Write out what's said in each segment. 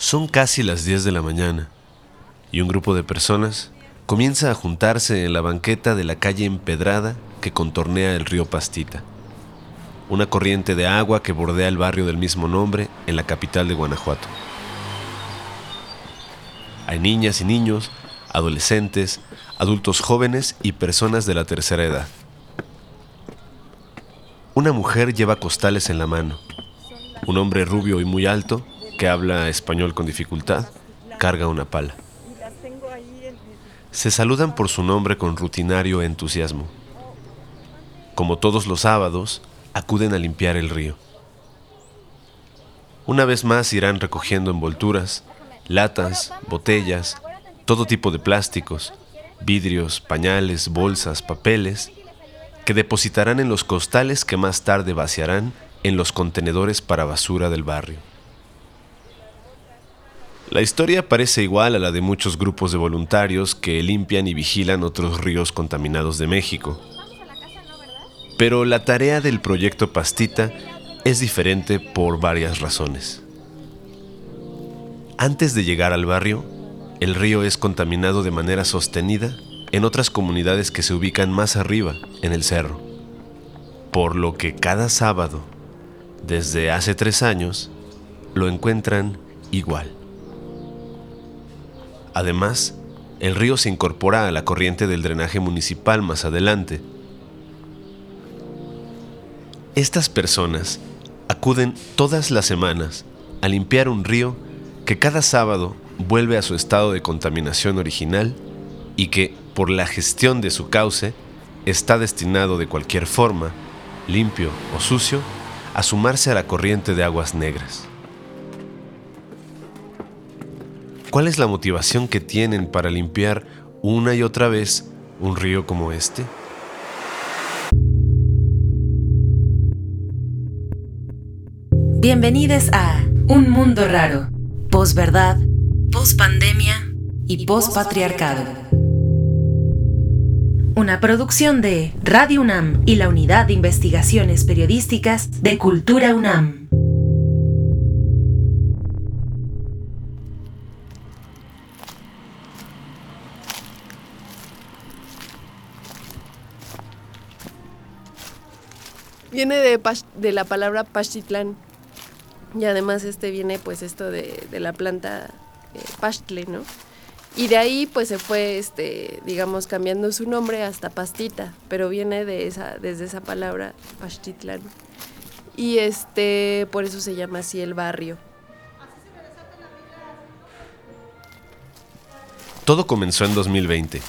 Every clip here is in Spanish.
Son casi las 10 de la mañana y un grupo de personas comienza a juntarse en la banqueta de la calle empedrada que contornea el río Pastita, una corriente de agua que bordea el barrio del mismo nombre en la capital de Guanajuato. Hay niñas y niños, adolescentes, adultos jóvenes y personas de la tercera edad. Una mujer lleva costales en la mano. Un hombre rubio y muy alto que habla español con dificultad, carga una pala. Se saludan por su nombre con rutinario entusiasmo. Como todos los sábados, acuden a limpiar el río. Una vez más irán recogiendo envolturas, latas, botellas, todo tipo de plásticos, vidrios, pañales, bolsas, papeles, que depositarán en los costales que más tarde vaciarán en los contenedores para basura del barrio. La historia parece igual a la de muchos grupos de voluntarios que limpian y vigilan otros ríos contaminados de México. Pero la tarea del proyecto Pastita es diferente por varias razones. Antes de llegar al barrio, el río es contaminado de manera sostenida en otras comunidades que se ubican más arriba, en el cerro. Por lo que cada sábado, desde hace tres años, lo encuentran igual. Además, el río se incorpora a la corriente del drenaje municipal más adelante. Estas personas acuden todas las semanas a limpiar un río que cada sábado vuelve a su estado de contaminación original y que, por la gestión de su cauce, está destinado de cualquier forma, limpio o sucio, a sumarse a la corriente de aguas negras. ¿Cuál es la motivación que tienen para limpiar una y otra vez un río como este? Bienvenidos a Un Mundo Raro, posverdad, pospandemia y pospatriarcado. Una producción de Radio UNAM y la Unidad de Investigaciones Periodísticas de Cultura UNAM. Viene de, de la palabra Pachitlán. Y además este viene pues esto de, la planta eh, ¿no? Y de ahí pues se fue, este, digamos, cambiando su nombre hasta Pastita, pero viene de esa, desde esa palabra Pachitlán. Y este, por eso se llama así el barrio. Todo comenzó en 2020,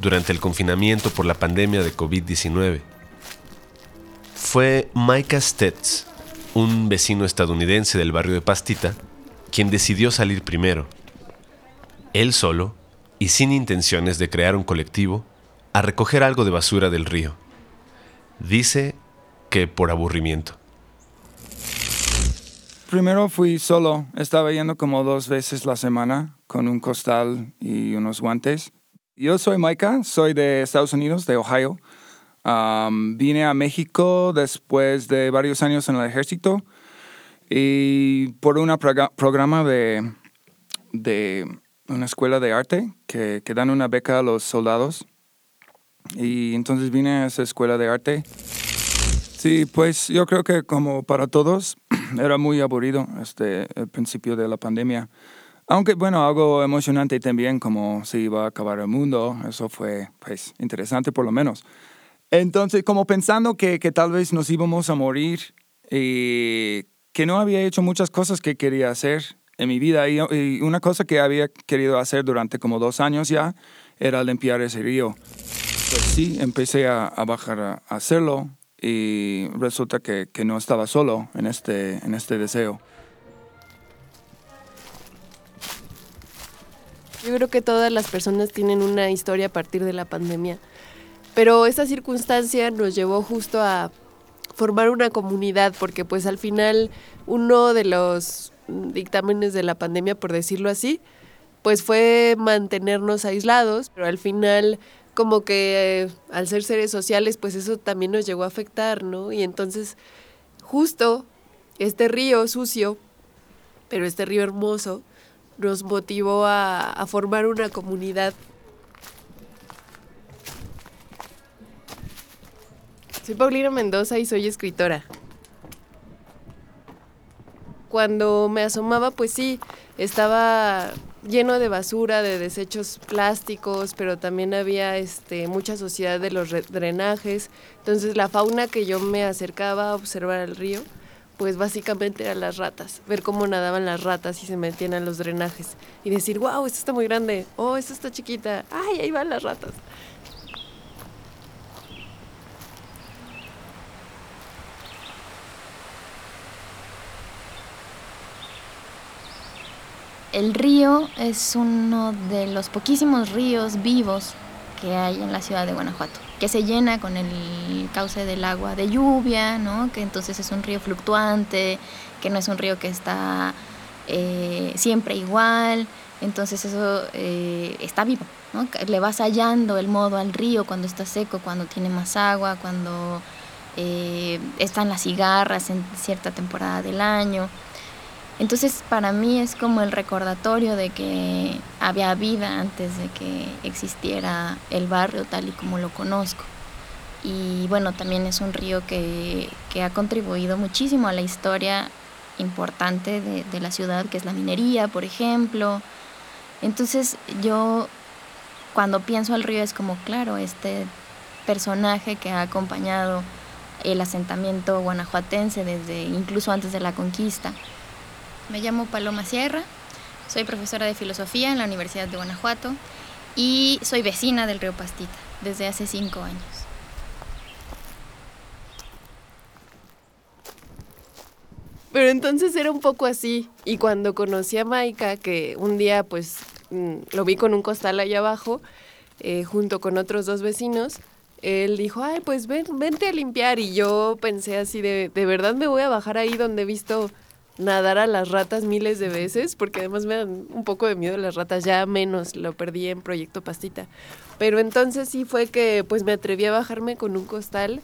durante el confinamiento por la pandemia de COVID-19 fue Micah Stetz, un vecino estadounidense del barrio de Pastita, quien decidió salir primero. Él solo, y sin intenciones de crear un colectivo, a recoger algo de basura del río. Dice que por aburrimiento. Primero fui solo, estaba yendo como dos veces la semana con un costal y unos guantes. Yo soy Micah, soy de Estados Unidos, de Ohio vine a México después de varios años en el ejército y por un programa de, de una escuela de arte que, que, dan una beca a los soldados. Y entonces vine a esa escuela de arte. Sí, pues yo creo que como para todos era muy aburrido este, el principio de la pandemia. Aunque bueno, algo emocionante también, como se iba a acabar el mundo, eso fue pues interesante por lo menos. Entonces, como pensando que, que tal vez nos íbamos a morir y que no había hecho muchas cosas que quería hacer en mi vida y, una cosa que había querido hacer durante como dos años ya era limpiar ese río. Pues sí, empecé a, a bajar a, hacerlo y resulta que, que, no estaba solo en este, en este deseo. Yo creo que todas las personas tienen una historia a partir de la pandemia. Pero esta circunstancia nos llevó justo a formar una comunidad, porque pues al final uno de los dictámenes de la pandemia, por decirlo así, pues fue mantenernos aislados, pero al final como que al ser seres sociales, pues eso también nos llegó a afectar, ¿no? Y entonces justo este río sucio, pero este río hermoso, nos motivó a formar una comunidad. Soy Paulina Mendoza y soy escritora. Cuando me asomaba, pues sí, estaba lleno de basura, de desechos plásticos, pero también había este, mucha suciedad de los drenajes. Entonces la fauna que yo me acercaba a observar al río, pues básicamente eran las ratas, ver cómo nadaban las ratas y se metían a los drenajes y decir, wow, esto está muy grande, oh, esto está chiquita, ay, ahí van las ratas. El río es uno de los poquísimos ríos vivos que hay en la ciudad de Guanajuato, que se llena con el cauce del agua de lluvia, ¿no? que entonces es un río fluctuante, que no es un río que está eh, siempre igual, entonces eso eh, está vivo, ¿no? le vas hallando el modo al río cuando está seco, cuando tiene más agua, cuando eh, están las cigarras en cierta temporada del año. Entonces para mí es como el recordatorio de que había vida antes de que existiera el barrio tal y como lo conozco. Y bueno, también es un río que, ha contribuido muchísimo a la historia importante de, de la ciudad, que es la minería, por ejemplo. Entonces yo cuando pienso al río es como, claro, este personaje que ha acompañado el asentamiento guanajuatense desde incluso antes de la conquista. Me llamo Paloma Sierra, soy profesora de filosofía en la Universidad de Guanajuato y soy vecina del río Pastita desde hace cinco años. Pero entonces era un poco así. Y cuando conocí a Maika, que un día pues mm, lo vi con un costal allá abajo, eh, junto con otros dos vecinos, él dijo, ay, pues ven, vente a limpiar. Y yo pensé así de, de verdad me voy a bajar ahí donde he visto nadar a las ratas miles de veces, porque además me dan un poco de miedo las ratas, ya menos, lo perdí en Proyecto Pastita. Pero entonces sí fue que pues me atreví a bajarme con un costal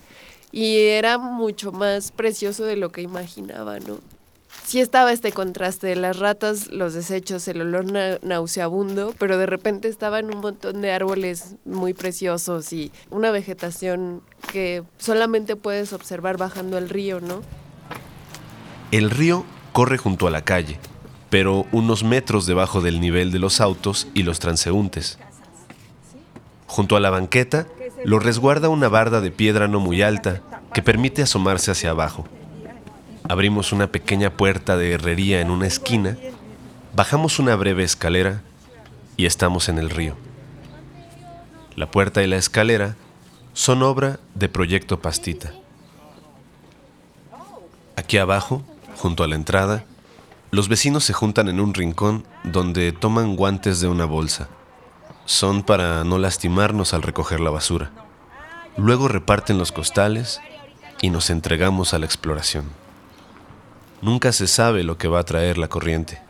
y era mucho más precioso de lo que imaginaba, ¿no? Sí estaba este contraste de las ratas, los desechos, el olor nauseabundo, pero de repente estaban un montón de árboles muy preciosos y una vegetación que solamente puedes observar bajando el río, ¿no? El río corre junto a la calle, pero unos metros debajo del nivel de los autos y los transeúntes. Junto a la banqueta lo resguarda una barda de piedra no muy alta que permite asomarse hacia abajo. Abrimos una pequeña puerta de herrería en una esquina, bajamos una breve escalera y estamos en el río. La puerta y la escalera son obra de Proyecto Pastita. Aquí abajo junto a la entrada, los vecinos se juntan en un rincón donde toman guantes de una bolsa. Son para no lastimarnos al recoger la basura. Luego reparten los costales y nos entregamos a la exploración. Nunca se sabe lo que va a traer la corriente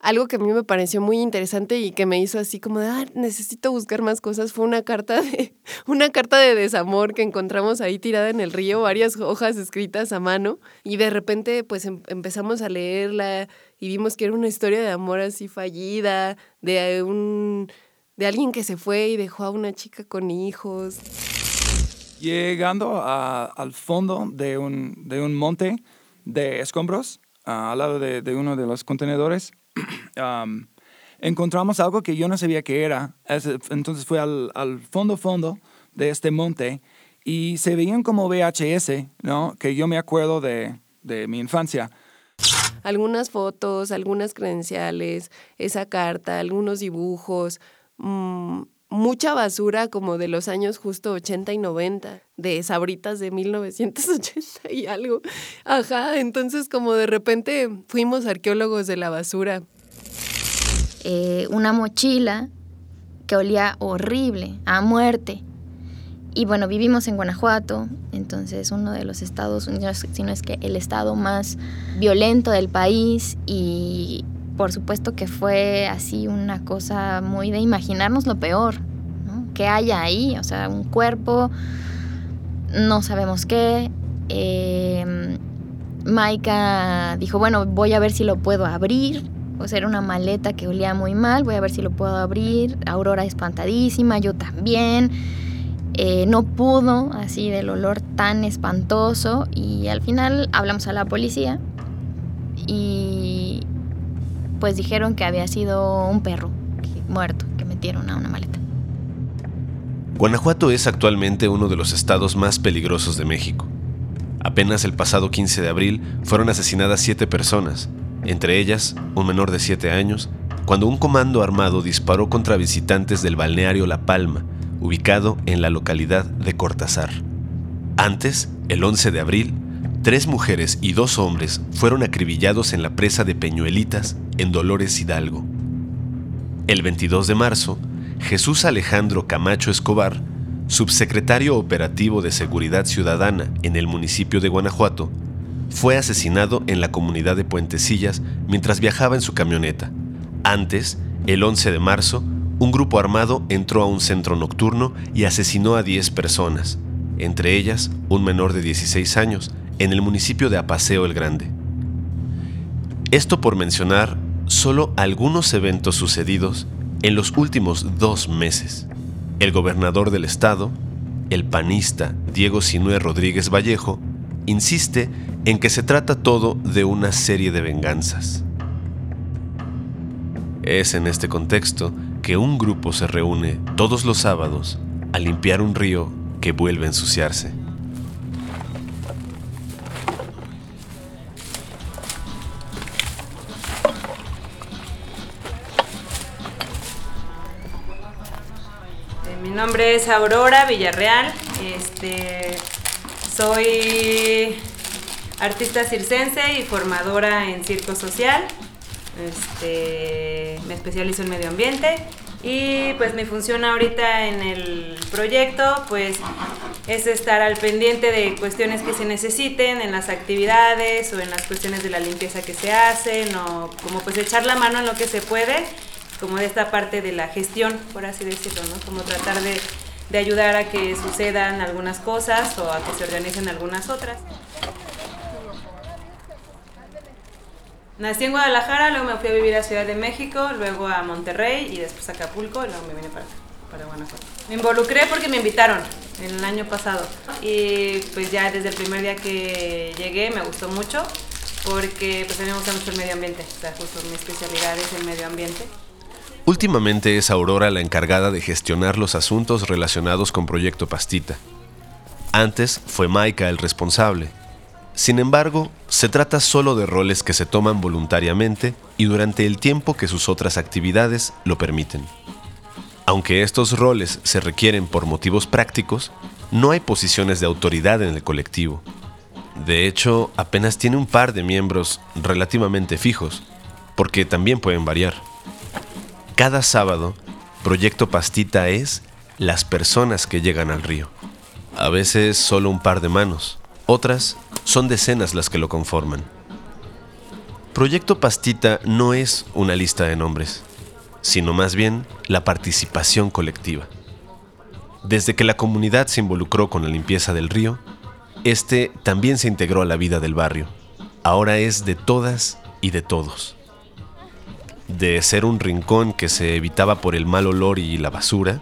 algo que a mí me pareció muy interesante y que me hizo así como de, ah, necesito buscar más cosas, fue una carta de, una carta de desamor que encontramos ahí tirada en el río, varias hojas escritas a mano, y de repente pues em, empezamos a leerla y vimos que era una historia de amor así fallida, de un de alguien que se fue y dejó a una chica con hijos. Llegando al fondo de un, de un monte de escombros, al lado de, de uno de los contenedores, encontramos algo que yo no sabía que era. Entonces fue al, fondo, fondo de este monte y se veían como VHS, ¿no? Que yo me acuerdo de, de mi infancia. Algunas fotos, algunas credenciales, esa carta, algunos dibujos, mmm, mucha basura como de los años justo 80 y 90, de sabritas de 1980 y algo. Ajá, entonces como de repente fuimos arqueólogos de la basura. Eh, una mochila que olía horrible, a muerte. Y bueno, vivimos en Guanajuato, entonces uno de los estados, si no es que el estado más violento del país y por supuesto que fue así una cosa muy de imaginarnos lo peor, ¿no? Que haya ahí, o sea, un cuerpo, no sabemos qué. Eh, Maika dijo, bueno, voy a ver si lo puedo abrir. Pues era una maleta que olía muy mal, voy a ver si lo puedo abrir. Aurora espantadísima, yo también. Eh, no pudo, así del olor tan espantoso. Y al final hablamos a la policía y pues dijeron que había sido un perro muerto que metieron a una maleta. Guanajuato es actualmente uno de los estados más peligrosos de México. Apenas el pasado 15 de abril fueron asesinadas siete personas, entre ellas un menor de 7 años, cuando un comando armado disparó contra visitantes del balneario La Palma, ubicado en la localidad de Cortázar. Antes, el 11 de abril, tres mujeres y dos hombres fueron acribillados en la presa de Peñuelitas, en Dolores Hidalgo. El 22 de marzo, Jesús Alejandro Camacho Escobar, subsecretario operativo de Seguridad Ciudadana en el municipio de Guanajuato, fue asesinado en la comunidad de Puentecillas mientras viajaba en su camioneta. Antes, el 11 de marzo, un grupo armado entró a un centro nocturno y asesinó a 10 personas, entre ellas un menor de 16 años, en el municipio de Apaseo el Grande. Esto por mencionar solo algunos eventos sucedidos en los últimos dos meses. El gobernador del estado, el panista Diego Sinué Rodríguez Vallejo, insiste en que se trata todo de una serie de venganzas. Es en este contexto que un grupo se reúne todos los sábados a limpiar un río que vuelve a ensuciarse. Nombre es Aurora Villarreal. Este, soy artista circense y formadora en circo social. Este, me especializo en medio ambiente y pues mi función ahorita en el proyecto pues es estar al pendiente de cuestiones que se necesiten en las actividades o en las cuestiones de la limpieza que se hacen o como pues echar la mano en lo que se puede como de esta parte de la gestión por así decirlo, ¿no? Como tratar de, de ayudar a que sucedan algunas cosas o a que se organicen algunas otras. Nací en Guadalajara, luego me fui a vivir a Ciudad de México, luego a Monterrey y después a Acapulco y luego me vine para, para Guanajuato. Me involucré porque me invitaron el año pasado y pues ya desde el primer día que llegué me gustó mucho porque pues a mí me gusta mucho el medio ambiente, o sea, justo mi especialidad es el medio ambiente. Últimamente es Aurora la encargada de gestionar los asuntos relacionados con Proyecto Pastita. Antes fue Maika el responsable, sin embargo, se trata solo de roles que se toman voluntariamente y durante el tiempo que sus otras actividades lo permiten. Aunque estos roles se requieren por motivos prácticos, no hay posiciones de autoridad en el colectivo. De hecho, apenas tiene un par de miembros relativamente fijos, porque también pueden variar. Cada sábado, Proyecto Pastita es las personas que llegan al río. A veces solo un par de manos, otras son decenas las que lo conforman. Proyecto Pastita no es una lista de nombres, sino más bien la participación colectiva. Desde que la comunidad se involucró con la limpieza del río, este también se integró a la vida del barrio. Ahora es de todas y de todos. De ser un rincón que se evitaba por el mal olor y la basura,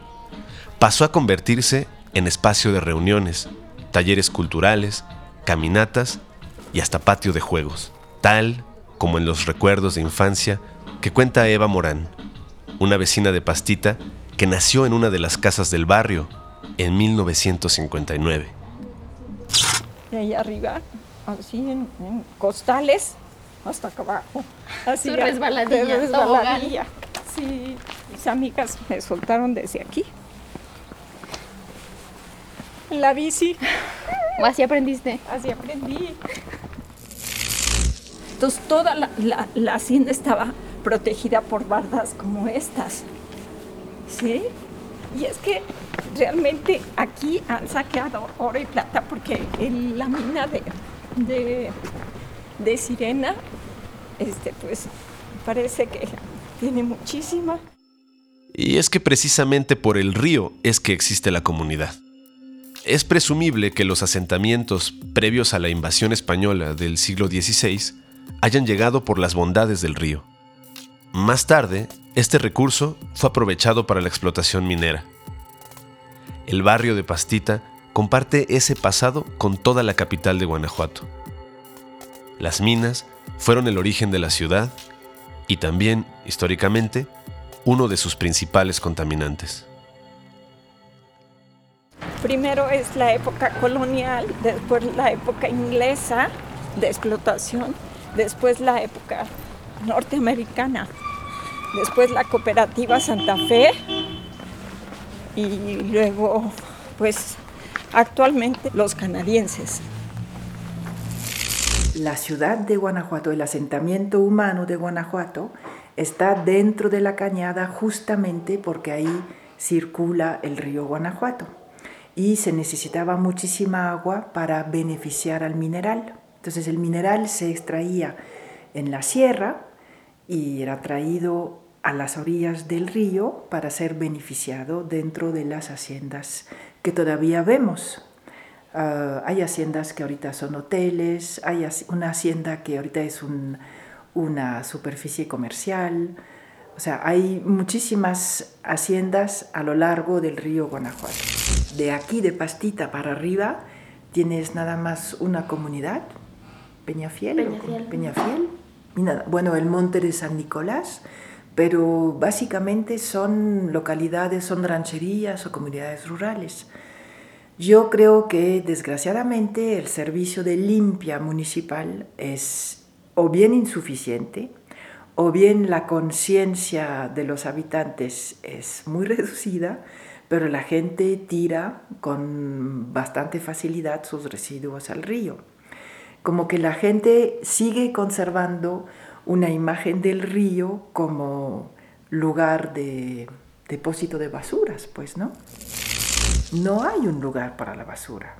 pasó a convertirse en espacio de reuniones, talleres culturales, caminatas y hasta patio de juegos, tal como en los recuerdos de infancia que cuenta Eva Morán, una vecina de Pastita que nació en una de las casas del barrio en 1959. Y ahí arriba, así en, costales, hasta acá abajo. Así Su resbaladilla, resbaladilla. Sí, mis amigas me soltaron desde aquí. La bici. ¿O así aprendiste? Así aprendí. Entonces toda la, la, la, hacienda estaba protegida por bardas como estas. ¿Sí? Y es que realmente aquí han saqueado oro y plata porque en la mina de, de, de sirena, este, pues parece que tiene muchísima. Y es que precisamente por el río es que existe la comunidad. Es presumible que los asentamientos previos a la invasión española del siglo XVI hayan llegado por las bondades del río. Más tarde, este recurso fue aprovechado para la explotación minera. El barrio de Pastita comparte ese pasado con toda la capital de Guanajuato. Las minas fueron el origen de la ciudad y también, históricamente, uno de sus principales contaminantes. Primero es la época colonial, después la época inglesa de explotación, después la época norteamericana, después la cooperativa Santa Fe y luego pues actualmente los canadienses. La ciudad de Guanajuato, el asentamiento humano de Guanajuato, está dentro de la cañada justamente porque ahí circula el río Guanajuato y se necesitaba muchísima agua para beneficiar al mineral. Entonces el mineral se extraía en la sierra y era traído a las orillas del río para ser beneficiado dentro de las haciendas que todavía vemos. Ah, hay haciendas que ahorita son hoteles, hay una hacienda que ahorita es una superficie comercial. O sea, hay muchísimas haciendas a lo largo del río Guanajuato. De aquí, de Pastita para arriba, tienes nada más una comunidad, Peñafiel. Peñafiel. Peñafiel. bueno, el monte de San Nicolás, pero básicamente son localidades, son rancherías o comunidades rurales. Yo creo que desgraciadamente el servicio de limpia municipal es o bien insuficiente o bien la conciencia de los habitantes es muy reducida, pero la gente tira con bastante facilidad sus residuos al río. Como que la gente sigue conservando una imagen del río como lugar de depósito de basuras, pues, ¿no? No hay un lugar para la basura.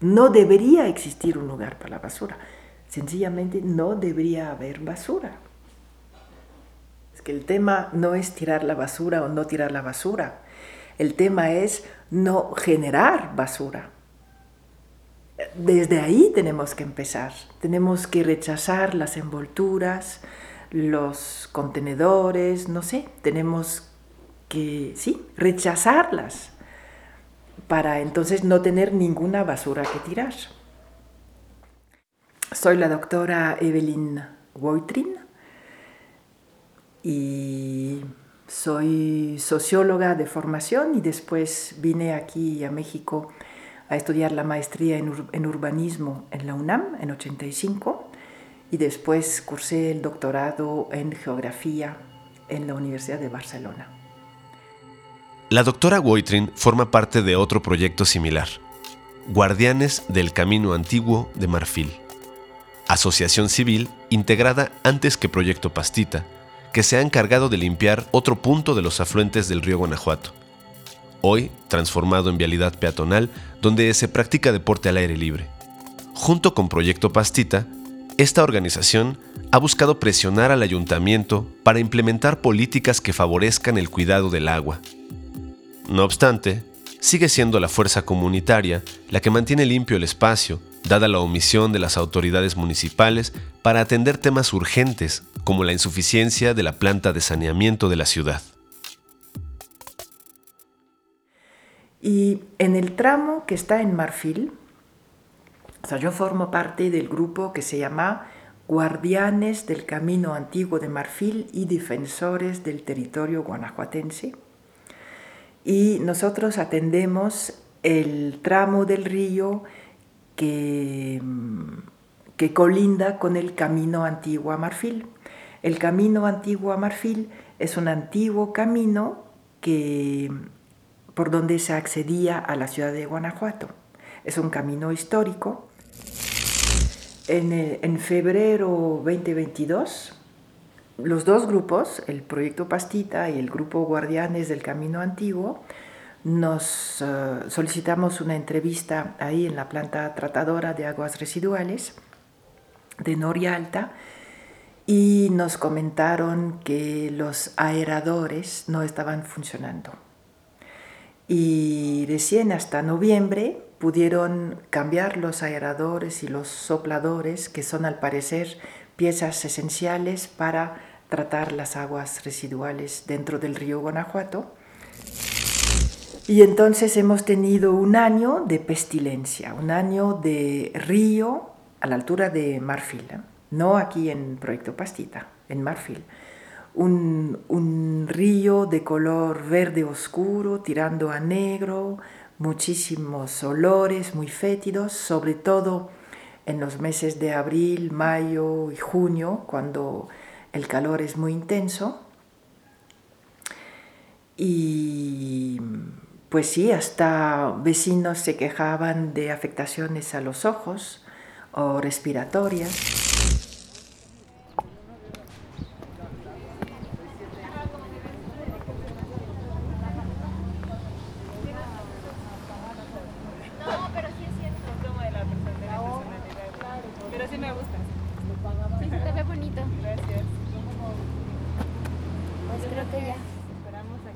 No debería existir un lugar para la basura. Sencillamente no debería haber basura. Es que el tema no es tirar la basura o no tirar la basura. El tema es no generar basura. Desde ahí tenemos que empezar. Tenemos que rechazar las envolturas, los contenedores, no sé, tenemos que, sí, rechazarlas para entonces no tener ninguna basura que tirar. Soy la doctora Evelyn Woitrin y soy socióloga de formación y después vine aquí a México a estudiar la maestría en, urbanismo en la UNAM en 85 y después cursé el doctorado en geografía en la Universidad de Barcelona. La doctora Woitrin forma parte de otro proyecto similar, Guardianes del Camino Antiguo de Marfil, asociación civil integrada antes que Proyecto Pastita, que se ha encargado de limpiar otro punto de los afluentes del río Guanajuato, hoy transformado en vialidad peatonal donde se practica deporte al aire libre. Junto con Proyecto Pastita, esta organización ha buscado presionar al ayuntamiento para implementar políticas que favorezcan el cuidado del agua, no obstante, sigue siendo la fuerza comunitaria la que mantiene limpio el espacio, dada la omisión de las autoridades municipales para atender temas urgentes como la insuficiencia de la planta de saneamiento de la ciudad. Y en el tramo que está en Marfil, o sea, yo formo parte del grupo que se llama Guardianes del Camino Antiguo de Marfil y Defensores del Territorio Guanajuatense y nosotros atendemos el tramo del río que, que colinda con el camino antiguo a Marfil. El camino antiguo a Marfil es un antiguo camino que, por donde se accedía a la ciudad de Guanajuato. Es un camino histórico. En, en febrero 2022 los dos grupos, el proyecto Pastita y el grupo Guardianes del Camino Antiguo, nos eh, solicitamos una entrevista ahí en la planta tratadora de aguas residuales de Noria Alta y nos comentaron que los aeradores no estaban funcionando. Y recién hasta noviembre pudieron cambiar los aeradores y los sopladores, que son al parecer piezas esenciales para tratar las aguas residuales dentro del río Guanajuato. Y entonces hemos tenido un año de pestilencia, un año de río a la altura de Marfil, ¿eh? no aquí en Proyecto Pastita, en Marfil. Un, un, río de color verde oscuro tirando a negro, muchísimos olores muy fétidos, sobre todo en los meses de abril, mayo y junio, cuando el calor es muy intenso. Y pues sí, hasta vecinos se quejaban de afectaciones a los ojos o respiratorias.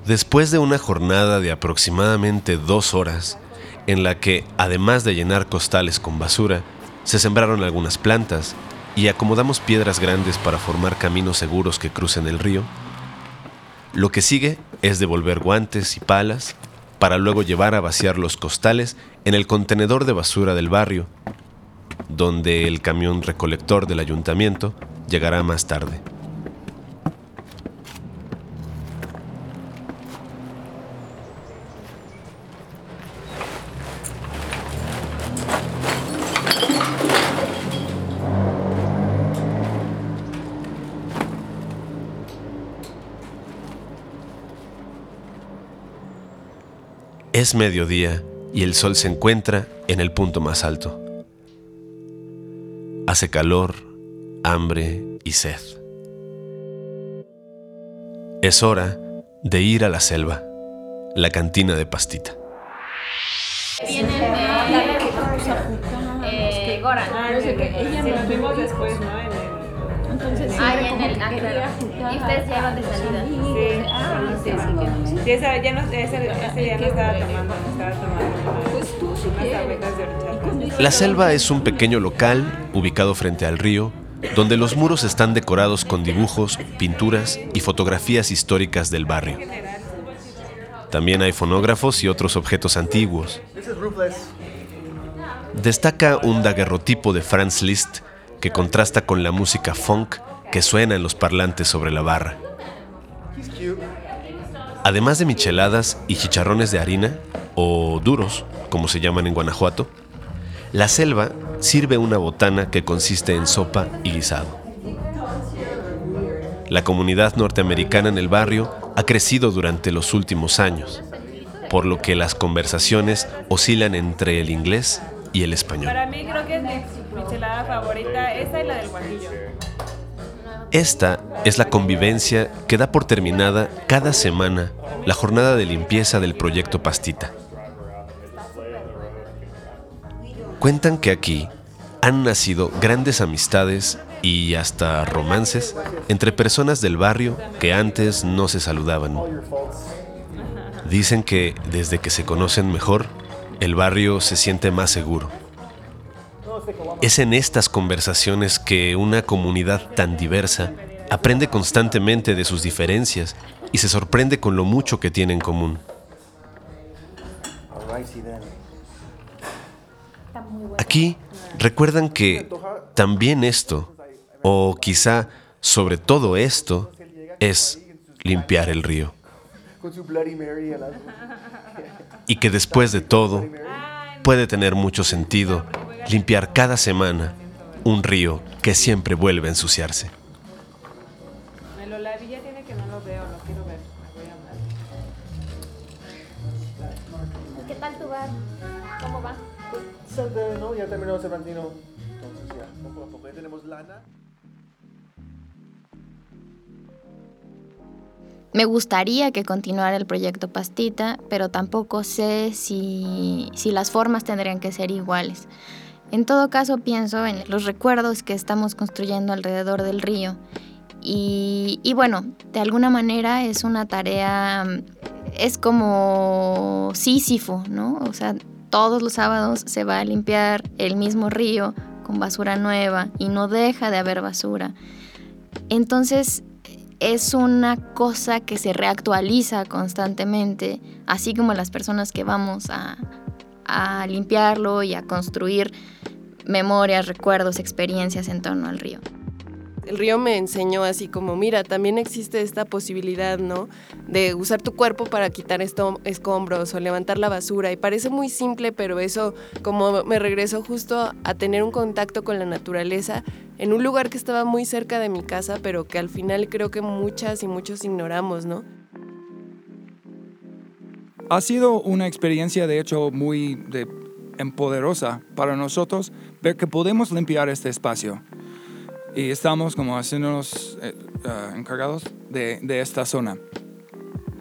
Después de una jornada de aproximadamente dos horas, en la que, además de llenar costales con basura, se sembraron algunas plantas y acomodamos piedras grandes para formar caminos seguros que crucen el río, lo que sigue es devolver guantes y palas para luego llevar a vaciar los costales en el contenedor de basura del barrio, donde el camión recolector del ayuntamiento llegará más tarde. Es mediodía y el sol se encuentra en el punto más alto. Hace calor, hambre y sed. Es hora de ir a la selva, la cantina de pastita. Ah, en el. Ah, claro. Y ustedes llevan de salida. Sí. Ah, sí, sí. Sí, esa, ya no, ese, ese día no estaba tomando, estaba tomando pues tú, si unas tabletas de horchata. La selva es un pequeño local ubicado frente al río, donde los muros están decorados con dibujos, pinturas y fotografías históricas del barrio. También hay fonógrafos y otros objetos antiguos. Destaca un daguerrotipo de Franz Liszt que contrasta con la música funk que suena en los parlantes sobre la barra. Además de micheladas y chicharrones de harina, o duros, como se llaman en Guanajuato, la selva sirve una botana que consiste en sopa y guisado. La comunidad norteamericana en el barrio ha crecido durante los últimos años, por lo que las conversaciones oscilan entre el inglés y el español. Para mí creo que mi michelada favorita, esa la del guajillo. Esta es la convivencia que da por terminada cada semana la jornada de limpieza del proyecto Pastita. Cuentan que aquí han nacido grandes amistades y hasta romances entre personas del barrio que antes no se saludaban. Dicen que desde que se conocen mejor, el barrio se siente más seguro. Es en estas conversaciones que una comunidad tan diversa aprende constantemente de sus diferencias y se sorprende con lo mucho que tiene en común. Aquí recuerdan que también esto, o quizá sobre todo esto, es limpiar el río. Y que después de todo, puede tener mucho sentido limpiar cada semana un río que siempre vuelve a ensuciarse. Me lo laví, ya tiene que no lo veo, lo quiero ver. Me voy a hablar. ¿Qué tal tu bar? ¿Cómo va? Pues, ¿no? Ya terminó Cervantino. Entonces ya, poco a poco ya tenemos lana. Me gustaría que continuara el proyecto Pastita, pero tampoco sé si, si, las formas tendrían que ser iguales. En todo caso, pienso en los recuerdos que estamos construyendo alrededor del río. Y, bueno, de alguna manera es una tarea, es como Sísifo, ¿no? O sea, todos los sábados se va a limpiar el mismo río con basura nueva y no deja de haber basura. Entonces, es una cosa que se reactualiza constantemente, así como las personas que vamos a, limpiarlo y a construir memorias, recuerdos, experiencias en torno al río el río me enseñó así como, mira, también existe esta posibilidad, ¿no? De usar tu cuerpo para quitar escombros o levantar la basura. Y parece muy simple, pero eso como me regresó justo a tener un contacto con la naturaleza en un lugar que estaba muy cerca de mi casa, pero que al final creo que muchas y muchos ignoramos, ¿no? Ha sido una experiencia de hecho muy empoderosa para nosotros ver que podemos limpiar este espacio. Y estamos como haciéndonos eh, ah, encargados de, de, esta zona.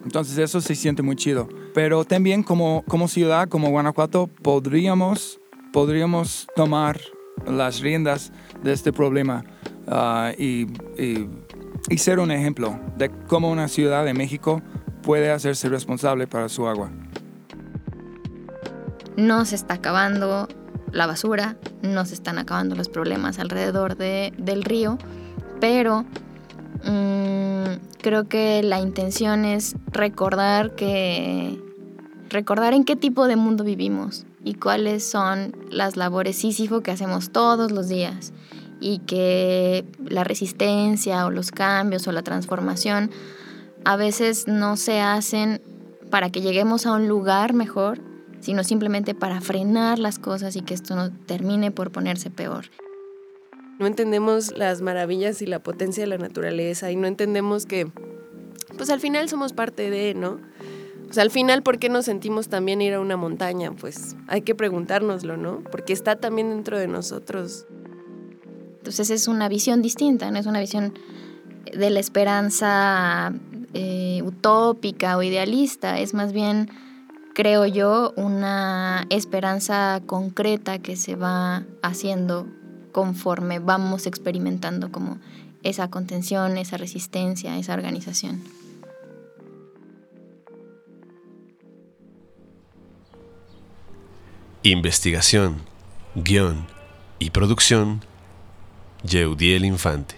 Entonces eso se siente muy chido. Pero también como, como ciudad, como Guanajuato, podríamos, podríamos tomar las riendas de este problema ah, y, y, ser un ejemplo de cómo una ciudad de México puede hacerse responsable para su agua. No se está acabando la basura, no se están acabando los problemas alrededor de, del río, pero mm, creo que la intención es recordar que recordar en qué tipo de mundo vivimos y cuáles son las labores sísifo que hacemos todos los días y que la resistencia o los cambios o la transformación a veces no se hacen para que lleguemos a un lugar mejor, sino simplemente para frenar las cosas y que esto no termine por ponerse peor. No entendemos las maravillas y la potencia de la naturaleza y no entendemos que, pues al final somos parte de, ¿no? O sea, al final, ¿por qué nos sentimos también ir a una montaña? Pues hay que preguntárnoslo, ¿no? Porque está también dentro de nosotros. Entonces es una visión distinta, no es una visión de la esperanza eh, utópica o idealista, es más bien, creo yo, una esperanza concreta que se va haciendo conforme vamos experimentando como esa contención, esa resistencia, esa organización. Investigación, guion y producción, Yeudiel Infante.